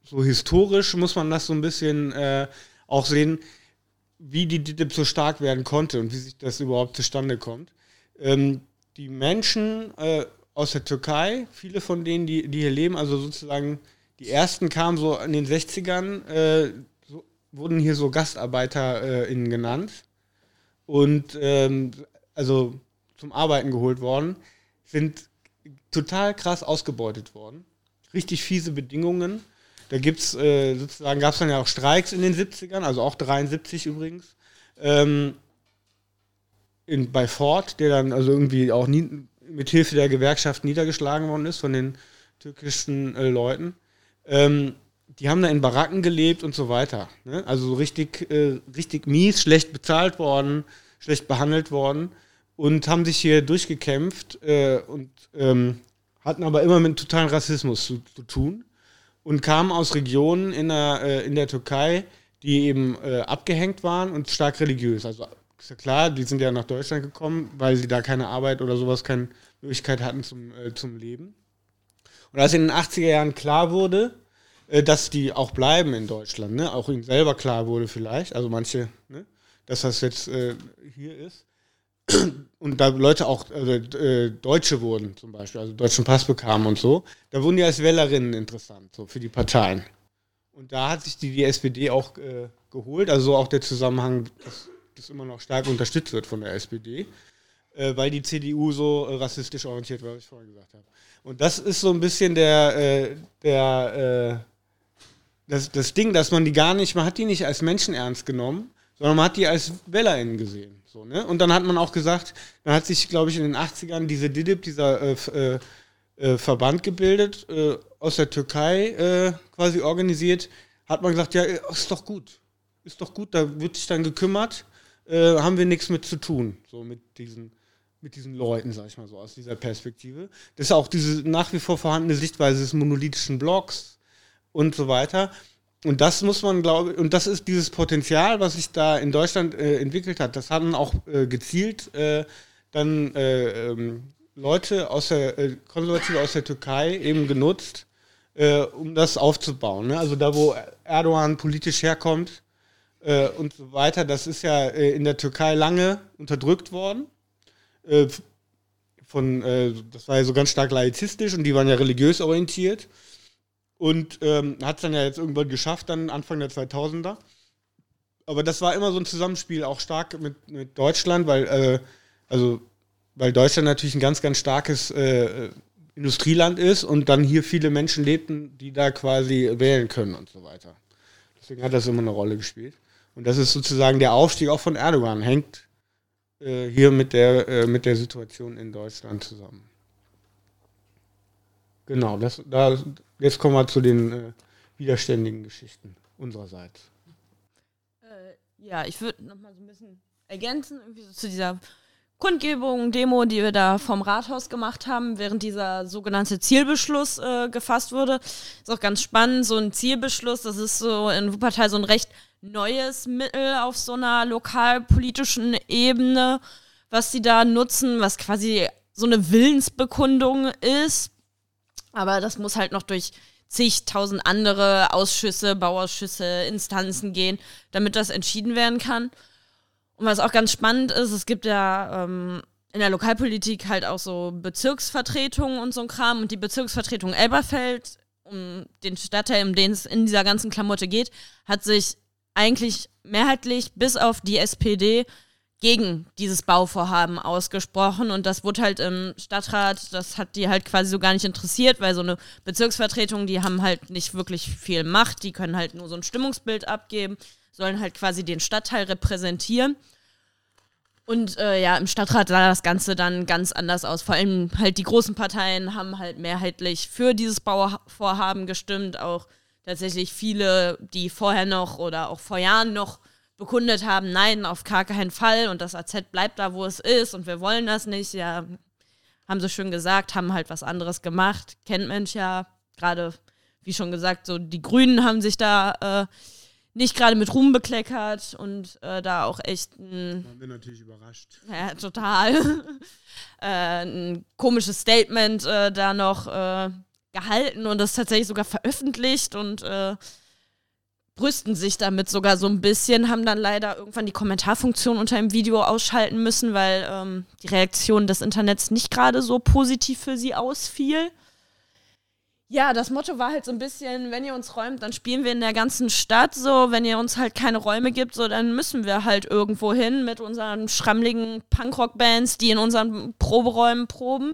so historisch muss man das so ein bisschen äh, auch sehen, wie die DITIB so stark werden konnte und wie sich das überhaupt zustande kommt. Ähm, die Menschen äh, aus der Türkei, viele von denen, die, die hier leben, also sozusagen die ersten kamen so in den 60ern, äh, so, wurden hier so GastarbeiterInnen äh, genannt und ähm, also zum Arbeiten geholt worden, sind total krass ausgebeutet worden. Richtig fiese Bedingungen. Da gibt's äh, sozusagen, gab es dann ja auch Streiks in den 70ern, also auch 73 übrigens. Ähm, in, bei Ford, der dann also irgendwie auch nie, mit Hilfe der Gewerkschaft niedergeschlagen worden ist von den türkischen äh, Leuten. Ähm, die haben da in Baracken gelebt und so weiter. Ne? Also so richtig, äh, richtig mies, schlecht bezahlt worden, schlecht behandelt worden und haben sich hier durchgekämpft äh, und ähm, hatten aber immer mit totalen Rassismus zu, zu tun und kamen aus Regionen in der, äh, in der Türkei, die eben äh, abgehängt waren und stark religiös. Also ist ja klar, die sind ja nach Deutschland gekommen, weil sie da keine Arbeit oder sowas, keine Möglichkeit hatten zum, äh, zum Leben. Und als in den 80er Jahren klar wurde, äh, dass die auch bleiben in Deutschland, ne? auch ihnen selber klar wurde vielleicht, also manche, ne? dass das jetzt äh, hier ist, und da Leute auch also, äh, Deutsche wurden zum Beispiel, also deutschen Pass bekamen und so, da wurden die als Wählerinnen interessant, so für die Parteien. Und da hat sich die, die SPD auch äh, geholt, also so auch der Zusammenhang, dass das immer noch stark unterstützt wird von der SPD, äh, weil die CDU so äh, rassistisch orientiert war, was ich vorhin gesagt habe. Und das ist so ein bisschen der, äh, der das, das Ding, dass man die gar nicht, man hat die nicht als Menschen ernst genommen, sondern man hat die als WählerInnen gesehen. So, ne? Und dann hat man auch gesagt, dann hat sich, glaube ich, in den 80ern diese DIDIB, dieser äh, äh, äh, Verband gebildet, äh, aus der Türkei äh, quasi organisiert, hat man gesagt, ja, ist doch gut. Ist doch gut, da wird sich dann gekümmert, äh, haben wir nichts mit zu tun, so mit diesen, mit diesen Leuten, sag ich mal so, aus dieser Perspektive. Das ist auch diese nach wie vor vorhandene Sichtweise des monolithischen Blocks und so weiter. Und das muss man, glaube und das ist dieses Potenzial, was sich da in Deutschland äh, entwickelt hat. Das haben auch äh, gezielt äh, dann äh, ähm, Leute aus der äh, Konservative aus der Türkei eben genutzt, äh, um das aufzubauen. Ne? Also da, wo Erdogan politisch herkommt und so weiter, das ist ja in der Türkei lange unterdrückt worden. von, das war ja so ganz stark laizistisch und die waren ja religiös orientiert. Und ähm, hat es dann ja jetzt irgendwann geschafft, dann Anfang der 2000er. Aber das war immer so ein Zusammenspiel, auch stark mit, mit Deutschland, weil, äh, also, weil Deutschland natürlich ein ganz, ganz starkes äh, Industrieland ist und dann hier viele Menschen lebten, die da quasi wählen können und so weiter. Deswegen hat das immer eine Rolle gespielt. Und das ist sozusagen der Aufstieg auch von Erdogan, hängt äh, hier mit der, äh, mit der Situation in Deutschland zusammen. Genau, das, da, jetzt kommen wir zu den äh, widerständigen Geschichten unsererseits. Äh, ja, ich würde noch mal so ein bisschen ergänzen, irgendwie so zu dieser Kundgebung, Demo, die wir da vom Rathaus gemacht haben, während dieser sogenannte Zielbeschluss äh, gefasst wurde. Ist auch ganz spannend, so ein Zielbeschluss, das ist so in Wuppertal so ein recht neues Mittel auf so einer lokalpolitischen Ebene, was sie da nutzen, was quasi so eine Willensbekundung ist aber das muss halt noch durch zigtausend andere Ausschüsse, Bauausschüsse, Instanzen gehen, damit das entschieden werden kann. Und was auch ganz spannend ist, es gibt ja ähm, in der Lokalpolitik halt auch so Bezirksvertretungen und so ein Kram. Und die Bezirksvertretung Elberfeld, um den Stadtteil, um den es in dieser ganzen Klamotte geht, hat sich eigentlich mehrheitlich bis auf die SPD gegen dieses Bauvorhaben ausgesprochen und das wurde halt im Stadtrat, das hat die halt quasi so gar nicht interessiert, weil so eine Bezirksvertretung, die haben halt nicht wirklich viel Macht, die können halt nur so ein Stimmungsbild abgeben, sollen halt quasi den Stadtteil repräsentieren. Und äh, ja, im Stadtrat sah das Ganze dann ganz anders aus. Vor allem halt die großen Parteien haben halt mehrheitlich für dieses Bauvorhaben gestimmt, auch tatsächlich viele, die vorher noch oder auch vor Jahren noch bekundet haben, nein, auf gar keinen Fall und das AZ bleibt da, wo es ist und wir wollen das nicht, ja, haben sie schön gesagt, haben halt was anderes gemacht, kennt Mensch ja, gerade wie schon gesagt, so die Grünen haben sich da äh, nicht gerade mit Ruhm bekleckert und äh, da auch echt ein. Waren wir natürlich überrascht. Ja, (laughs) total. (laughs) äh, ein komisches Statement äh, da noch äh, gehalten und das tatsächlich sogar veröffentlicht und äh, brüsten sich damit sogar so ein bisschen, haben dann leider irgendwann die Kommentarfunktion unter dem Video ausschalten müssen, weil ähm, die Reaktion des Internets nicht gerade so positiv für sie ausfiel. Ja, das Motto war halt so ein bisschen, wenn ihr uns räumt, dann spielen wir in der ganzen Stadt so. Wenn ihr uns halt keine Räume gibt, so, dann müssen wir halt irgendwo hin mit unseren schrammligen Punkrock-Bands, die in unseren Proberäumen proben.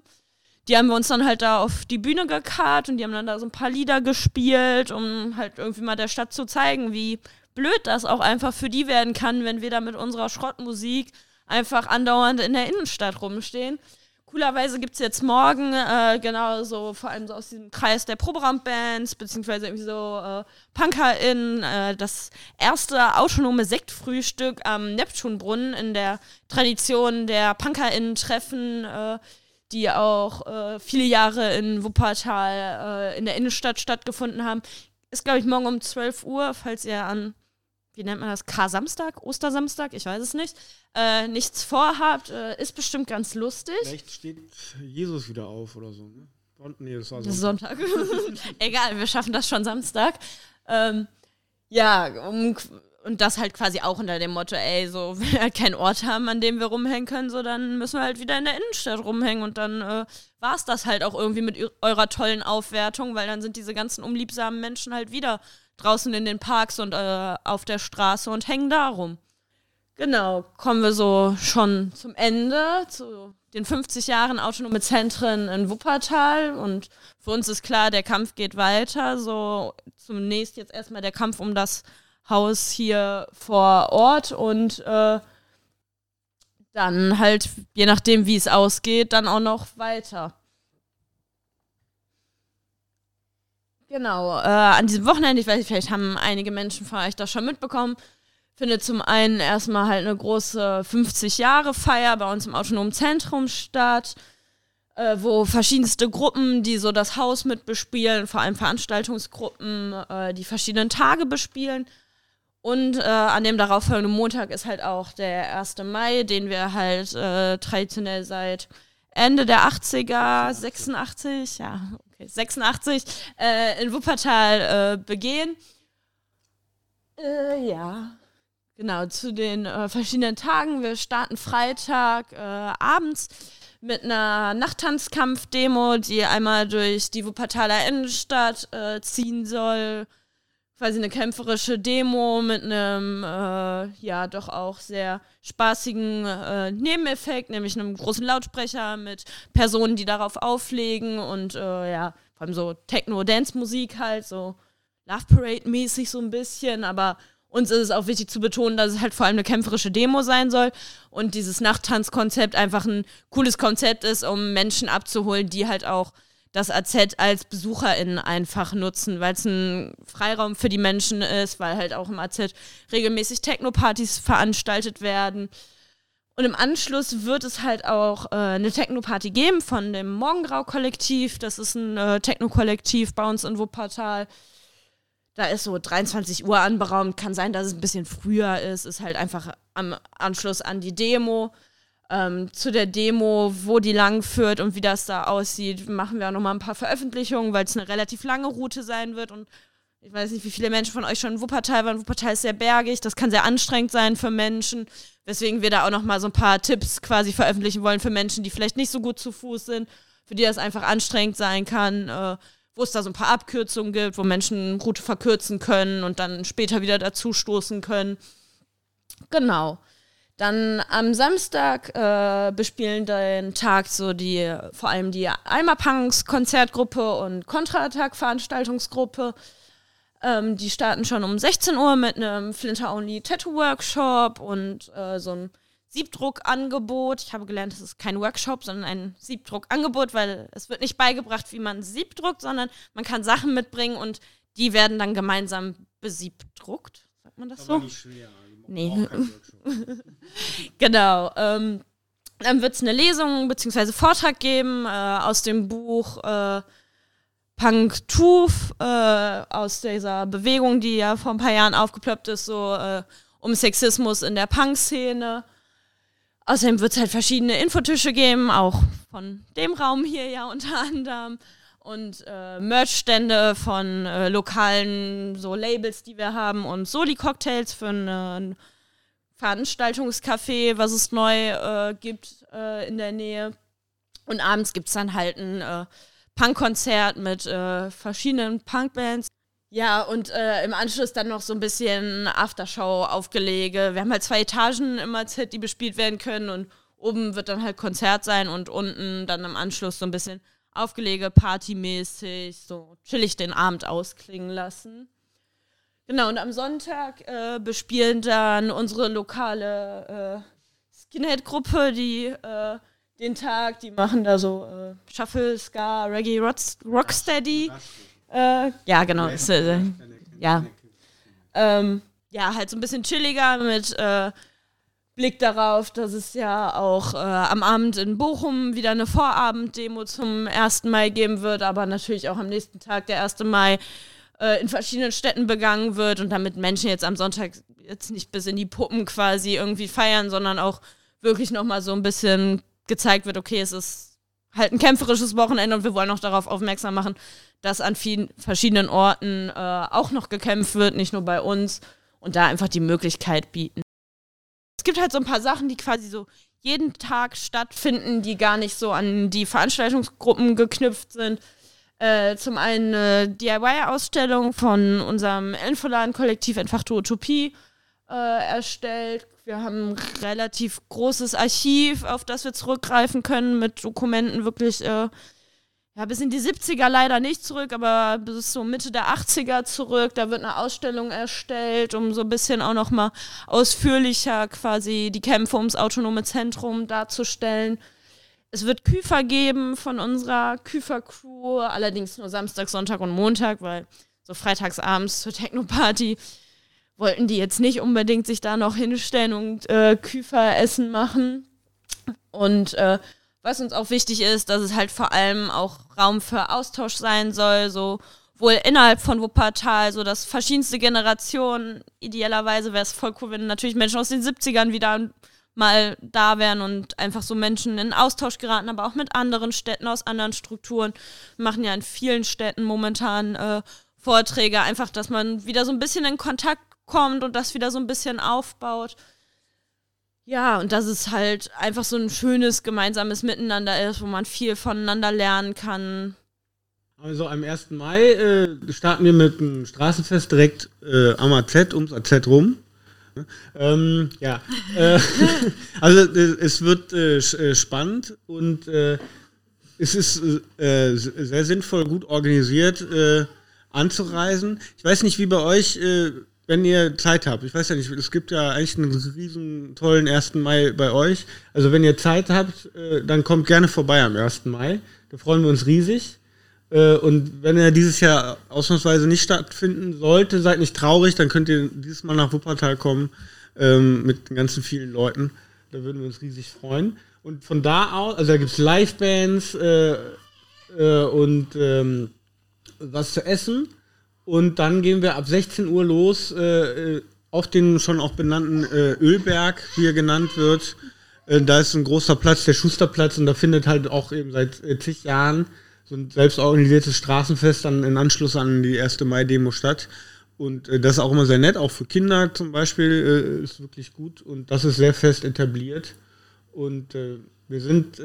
Die haben wir uns dann halt da auf die Bühne gekarrt und die haben dann da so ein paar Lieder gespielt, um halt irgendwie mal der Stadt zu zeigen, wie blöd das auch einfach für die werden kann, wenn wir da mit unserer Schrottmusik einfach andauernd in der Innenstadt rumstehen. Coolerweise gibt es jetzt morgen, äh, genau so, vor allem so aus diesem Kreis der Proberaumbands, beziehungsweise irgendwie so äh, PunkerInnen, äh, das erste autonome Sektfrühstück am Neptunbrunnen in der Tradition der PunkerInnen-Treffen, äh, die auch äh, viele Jahre in Wuppertal äh, in der Innenstadt stattgefunden haben. Ist, glaube ich, morgen um 12 Uhr, falls ihr an wie nennt man das, Kar-Samstag, Ostersamstag, ich weiß es nicht, äh, nichts vorhabt, äh, ist bestimmt ganz lustig. Vielleicht steht Jesus wieder auf oder so, ne? Nee, das war Sonntag. Sonntag. (laughs) Egal, wir schaffen das schon Samstag. Ähm, ja, um, und das halt quasi auch unter dem Motto, ey, so, (laughs) wenn wir halt keinen Ort haben, an dem wir rumhängen können, so, dann müssen wir halt wieder in der Innenstadt rumhängen und dann äh, war es das halt auch irgendwie mit eurer tollen Aufwertung, weil dann sind diese ganzen unliebsamen Menschen halt wieder draußen in den Parks und äh, auf der Straße und hängen da rum. Genau, kommen wir so schon zum Ende, zu den 50 Jahren autonome Zentren in Wuppertal. Und für uns ist klar, der Kampf geht weiter. So zunächst jetzt erstmal der Kampf um das Haus hier vor Ort und äh, dann halt, je nachdem, wie es ausgeht, dann auch noch weiter. Genau, äh, an diesem Wochenende, ich weiß nicht, vielleicht haben einige Menschen von euch das schon mitbekommen, findet zum einen erstmal halt eine große 50-Jahre-Feier bei uns im Autonomen Zentrum statt, äh, wo verschiedenste Gruppen, die so das Haus mit bespielen, vor allem Veranstaltungsgruppen, äh, die verschiedenen Tage bespielen. Und äh, an dem darauffolgenden Montag ist halt auch der 1. Mai, den wir halt äh, traditionell seit Ende der 80er, 86, ja, okay, 86, äh, in Wuppertal äh, begehen. Äh, ja, genau, zu den äh, verschiedenen Tagen. Wir starten Freitag abends mit einer Nachttanzkampf-Demo, die einmal durch die Wuppertaler Innenstadt ziehen soll quasi eine kämpferische Demo mit einem, äh, ja, doch auch sehr spaßigen äh, Nebeneffekt, nämlich einem großen Lautsprecher mit Personen, die darauf auflegen und, äh, ja, vor allem so Techno-Dance-Musik halt, so Love Parade-mäßig so ein bisschen, aber uns ist es auch wichtig zu betonen, dass es halt vor allem eine kämpferische Demo sein soll und dieses Nachttanzkonzept einfach ein cooles Konzept ist, um Menschen abzuholen, die halt auch das AZ als BesucherInnen einfach nutzen, weil es ein Freiraum für die Menschen ist, weil halt auch im AZ regelmäßig Techno-Partys veranstaltet werden. Und im Anschluss wird es halt auch äh, eine Techno-Party geben von dem Morgengrau-Kollektiv. Das ist ein äh, Techno-Kollektiv bei uns in Wuppertal. Da ist so 23 Uhr anberaumt. Kann sein, dass es ein bisschen früher ist. Ist halt einfach am Anschluss an die Demo ähm, zu der Demo, wo die lang führt und wie das da aussieht, machen wir auch nochmal ein paar Veröffentlichungen, weil es eine relativ lange Route sein wird und ich weiß nicht, wie viele Menschen von euch schon in Wuppertal waren. Wuppertal ist sehr bergig, das kann sehr anstrengend sein für Menschen, weswegen wir da auch nochmal so ein paar Tipps quasi veröffentlichen wollen für Menschen, die vielleicht nicht so gut zu Fuß sind, für die das einfach anstrengend sein kann, äh, wo es da so ein paar Abkürzungen gibt, wo Menschen Route verkürzen können und dann später wieder dazu stoßen können. Genau. Dann am Samstag äh, bespielen den Tag so die, vor allem die Eimerpunks Konzertgruppe und Kontra-Attack-Veranstaltungsgruppe. Ähm, die starten schon um 16 Uhr mit einem Flinter-Only Tattoo-Workshop und äh, so ein Siebdruckangebot. Ich habe gelernt, es ist kein Workshop, sondern ein Siebdruckangebot, weil es wird nicht beigebracht, wie man Sieb druckt, sondern man kann Sachen mitbringen und Die werden dann gemeinsam besiebdruckt. Sagt man das, das so? Nicht schwer. Nee. (laughs) genau. Ähm, dann wird es eine Lesung bzw. Vortrag geben äh, aus dem Buch äh, Punk Truth, äh, aus dieser Bewegung, die ja vor ein paar Jahren aufgeploppt ist, so äh, um Sexismus in der Punk-Szene. Außerdem wird es halt verschiedene Infotische geben, auch von dem Raum hier ja unter anderem. Und äh, Merchstände von äh, lokalen so Labels, die wir haben und Soli-Cocktails für ein Veranstaltungscafé, was es neu äh, gibt äh, in der Nähe. Und abends gibt es dann halt ein äh, Punkkonzert mit äh, verschiedenen Punkbands. Ja, und im Anschluss dann noch so ein bisschen Aftershow-Aufgelege. Wir haben halt zwei Etagen im AZ, die bespielt werden können und oben wird dann halt Konzert sein und unten dann im Anschluss so ein bisschen Aufgelege, partymäßig, so chillig den Abend ausklingen lassen. Genau, und am Sonntag äh, bespielen dann unsere lokale äh, Skinhead-Gruppe, die äh, den Tag, die machen da so äh, Shuffle, Ska, Reggae, Rocksteady. Äh, ja, genau. Äh, ja. Ähm, ja, halt so ein bisschen chilliger mit Blick darauf, dass es ja auch äh, am Abend in Bochum wieder eine Vorabenddemo zum 1. Mai geben wird, aber natürlich auch am nächsten Tag, der 1. Mai, äh, in verschiedenen Städten begangen wird und damit Menschen jetzt am Sonntag jetzt nicht bis in die Puppen quasi irgendwie feiern, sondern auch wirklich nochmal so ein bisschen gezeigt wird, okay, es ist halt ein kämpferisches Wochenende und wir wollen auch darauf aufmerksam machen, dass an vielen verschiedenen Orten äh, auch noch gekämpft wird, nicht nur bei uns und da einfach die Möglichkeit bieten. Es gibt halt so ein paar Sachen, die quasi so jeden Tag stattfinden, die gar nicht so an die Veranstaltungsgruppen geknüpft sind. Äh, zum einen eine DIY-Ausstellung von unserem Infoladen-Kollektiv Entfachte Utopie äh, erstellt, wir haben ein relativ großes Archiv, auf das wir zurückgreifen können mit Dokumenten wirklich, äh, ja, bis in die 70er leider nicht zurück, aber bis so Mitte der 80er zurück. Da wird eine Ausstellung erstellt, um so ein bisschen auch nochmal ausführlicher quasi die Kämpfe ums autonome Zentrum darzustellen. Es wird Küfer geben von unserer Küfer-Crew, allerdings nur Samstag, Sonntag und Montag, weil so freitagsabends zur Techno-Party wollten die jetzt nicht unbedingt sich da noch hinstellen und äh, Küferessen machen. Und äh, was uns auch wichtig ist, dass es halt vor allem auch Raum für Austausch sein soll, so wohl innerhalb von Wuppertal, so dass verschiedenste Generationen, idealerweise wäre es voll cool, wenn natürlich Menschen aus den 70ern wieder mal da wären und einfach so Menschen in Austausch geraten, aber auch mit anderen Städten aus anderen Strukturen. Wir machen ja in vielen Städten momentan äh, Vorträge, einfach, dass man wieder so ein bisschen in Kontakt kommt und das wieder so ein bisschen aufbaut. Ja, und dass es halt einfach so ein schönes gemeinsames Miteinander ist, wo man viel voneinander lernen kann. Also am 1. Mai äh, starten wir mit einem Straßenfest direkt äh, am AZ, ums AZ rum. Ähm, ja, äh, (laughs) also äh, es wird äh, äh, spannend und es ist sehr sinnvoll, gut organisiert anzureisen. Ich weiß nicht, wie bei euch wenn ihr Zeit habt. Ich weiß ja nicht, es gibt ja eigentlich einen riesen tollen 1. Mai bei euch. Also wenn ihr Zeit habt, äh, dann kommt gerne vorbei am 1. Mai. Da freuen wir uns riesig. Äh, und wenn er dieses Jahr ausnahmsweise nicht stattfinden sollte, seid nicht traurig, dann könnt ihr dieses Mal nach Wuppertal kommen ähm, mit den ganzen vielen Leuten. Da würden wir uns riesig freuen. Und von da aus, also da gibt es Livebands äh, äh, und ähm, was zu essen. Und dann gehen wir ab 16 Uhr los äh, äh, auf den schon auch benannten äh, Ölberg, wie er genannt wird. Äh, da ist ein großer Platz, der Schusterplatz, und da findet halt auch eben seit äh, zig Jahren so ein selbstorganisiertes Straßenfest dann in Anschluss an die 1. Mai-Demo statt. Und äh, das ist auch immer sehr nett, auch für Kinder zum Beispiel ist wirklich gut und das ist sehr fest etabliert. Und wir sind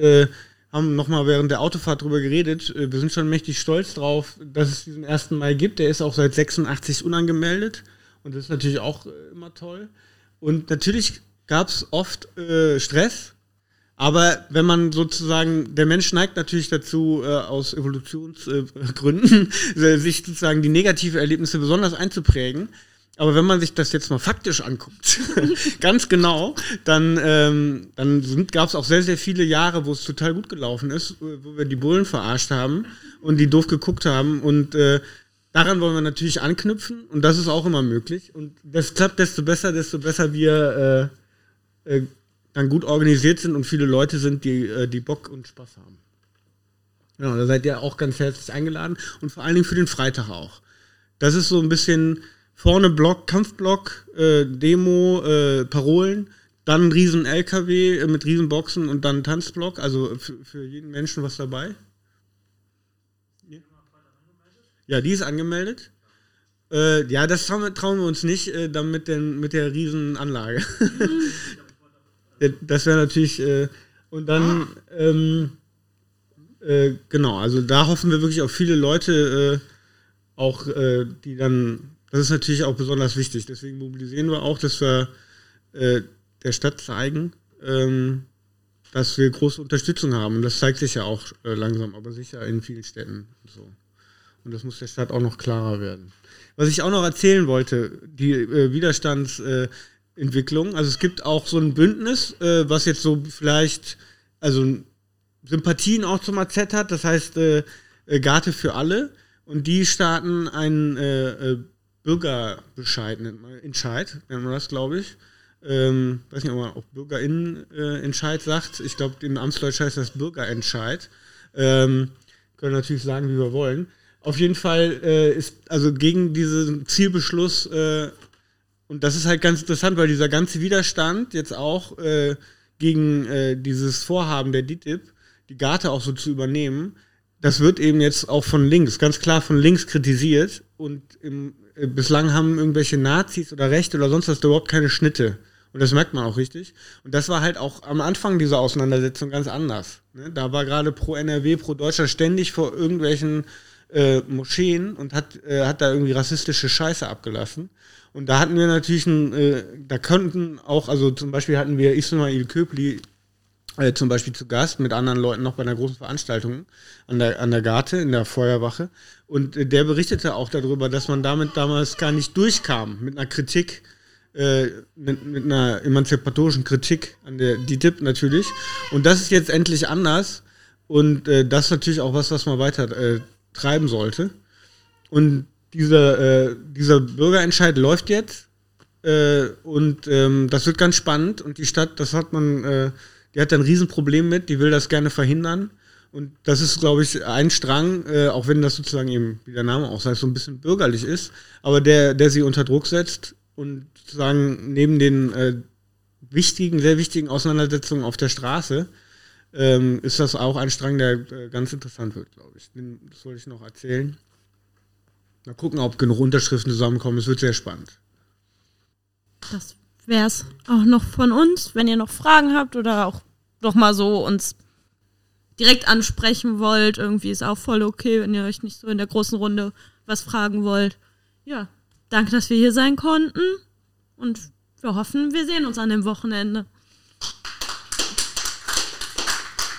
haben nochmal während der Autofahrt drüber geredet. Äh, wir sind schon mächtig stolz drauf, dass es diesen 1. Mai gibt. Der ist auch seit 86 unangemeldet. Und das ist natürlich auch äh, immer toll. Und natürlich gab es oft äh, Stress. Aber wenn man sozusagen, der Mensch neigt natürlich dazu, äh, aus Evolutionsgründen, (laughs) sich sozusagen die negative Erlebnisse besonders einzuprägen. Aber wenn man sich das jetzt mal faktisch anguckt, (laughs) ganz genau, dann, ähm, dann gab es auch sehr, sehr viele Jahre, wo es total gut gelaufen ist, wo wir die Bullen verarscht haben und die doof geguckt haben. Und äh, daran wollen wir natürlich anknüpfen und das ist auch immer möglich. Und das klappt desto besser, desto besser wir äh, äh, dann gut organisiert sind und viele Leute sind, die, äh, die Bock und Spaß haben. Genau, da seid ihr auch ganz herzlich eingeladen und vor allen Dingen für den Freitag auch. Das ist so ein bisschen vorne Block, Kampfblock, äh, Demo, äh, Parolen, dann ein riesen LKW äh, mit riesen Boxen und dann Tanzblock, also für, jeden Menschen was dabei. Ja, die ist angemeldet. Äh, ja, das trauen, trauen wir uns nicht, äh, dann mit, den, mit der riesen Anlage. (laughs) das wäre natürlich. Äh, und dann, ähm, äh, genau, also da hoffen wir wirklich auf viele Leute, äh, auch die dann. Das ist natürlich auch besonders wichtig. Deswegen mobilisieren wir auch, dass wir der Stadt zeigen, ähm, dass wir große Unterstützung haben. Und das zeigt sich ja auch langsam, aber sicher in vielen Städten. Und so. Und das muss der Stadt auch noch klarer werden. Was ich auch noch erzählen wollte, die äh, Widerstandsentwicklung. Äh, also es gibt auch so ein Bündnis, äh, was jetzt so vielleicht, also Sympathien auch zum AZ hat. Das heißt äh, äh, Garte für alle. Und die starten äh, Bürgerbescheid, nennt man, Entscheid, nennt man das, glaube ich. Ähm, weiß nicht, ob man auch Bürgerinnenentscheid sagt. Ich glaube, im Amtsdeutsch heißt das Bürgerentscheid. Ähm, können natürlich sagen, wie wir wollen. Auf jeden Fall äh, ist also gegen diesen Zielbeschluss äh, und das ist halt ganz interessant, weil dieser ganze Widerstand jetzt auch äh, gegen äh, dieses Vorhaben der DITIB, die Garte auch so zu übernehmen, das wird eben jetzt auch von links, ganz klar von links kritisiert und im, äh, bislang haben irgendwelche Nazis oder Rechte oder sonst was überhaupt keine Schnitte. Und das merkt man auch richtig. Und das war halt auch am Anfang dieser Auseinandersetzung ganz anders. Ne? Da war gerade pro NRW, pro Deutschland ständig vor irgendwelchen äh, Moscheen und hat, äh, hat da irgendwie rassistische Scheiße abgelassen. Und da hatten wir natürlich ein, äh, da könnten auch, also zum Beispiel hatten wir Ismail Köpli äh, zum Beispiel zu Gast mit anderen Leuten noch bei einer großen Veranstaltung an der, an der Garte, in der Feuerwache. Und äh, der berichtete auch darüber, dass man damit damals gar nicht durchkam mit einer Kritik, äh, mit, mit, einer emanzipatorischen Kritik an der DITIB natürlich. Und das ist jetzt endlich anders. Und äh, das ist natürlich auch was, was man weiter äh, treiben sollte. Und dieser, dieser Bürgerentscheid läuft jetzt. Und ähm, das wird ganz spannend. Und die Stadt, das hat man, die hat ein Riesenproblem mit, die will das gerne verhindern. Und das ist, glaube ich, ein Strang, äh, auch wenn das sozusagen eben, wie der Name auch heißt, so ein bisschen bürgerlich ist, aber der, der sie unter Druck setzt und sozusagen neben den äh, wichtigen, sehr wichtigen Auseinandersetzungen auf der Straße ähm, ist das auch ein Strang, der äh, ganz interessant wird, glaube ich. Den, das wollte ich noch erzählen. Mal gucken, ob genug Unterschriften zusammenkommen. Es wird sehr spannend. Das wäre es auch noch von uns. Wenn ihr noch Fragen habt oder auch noch mal so uns direkt ansprechen wollt, irgendwie ist auch voll okay, wenn ihr euch nicht so in der großen Runde was fragen wollt. Ja, danke, dass wir hier sein konnten und wir hoffen, wir sehen uns an dem Wochenende.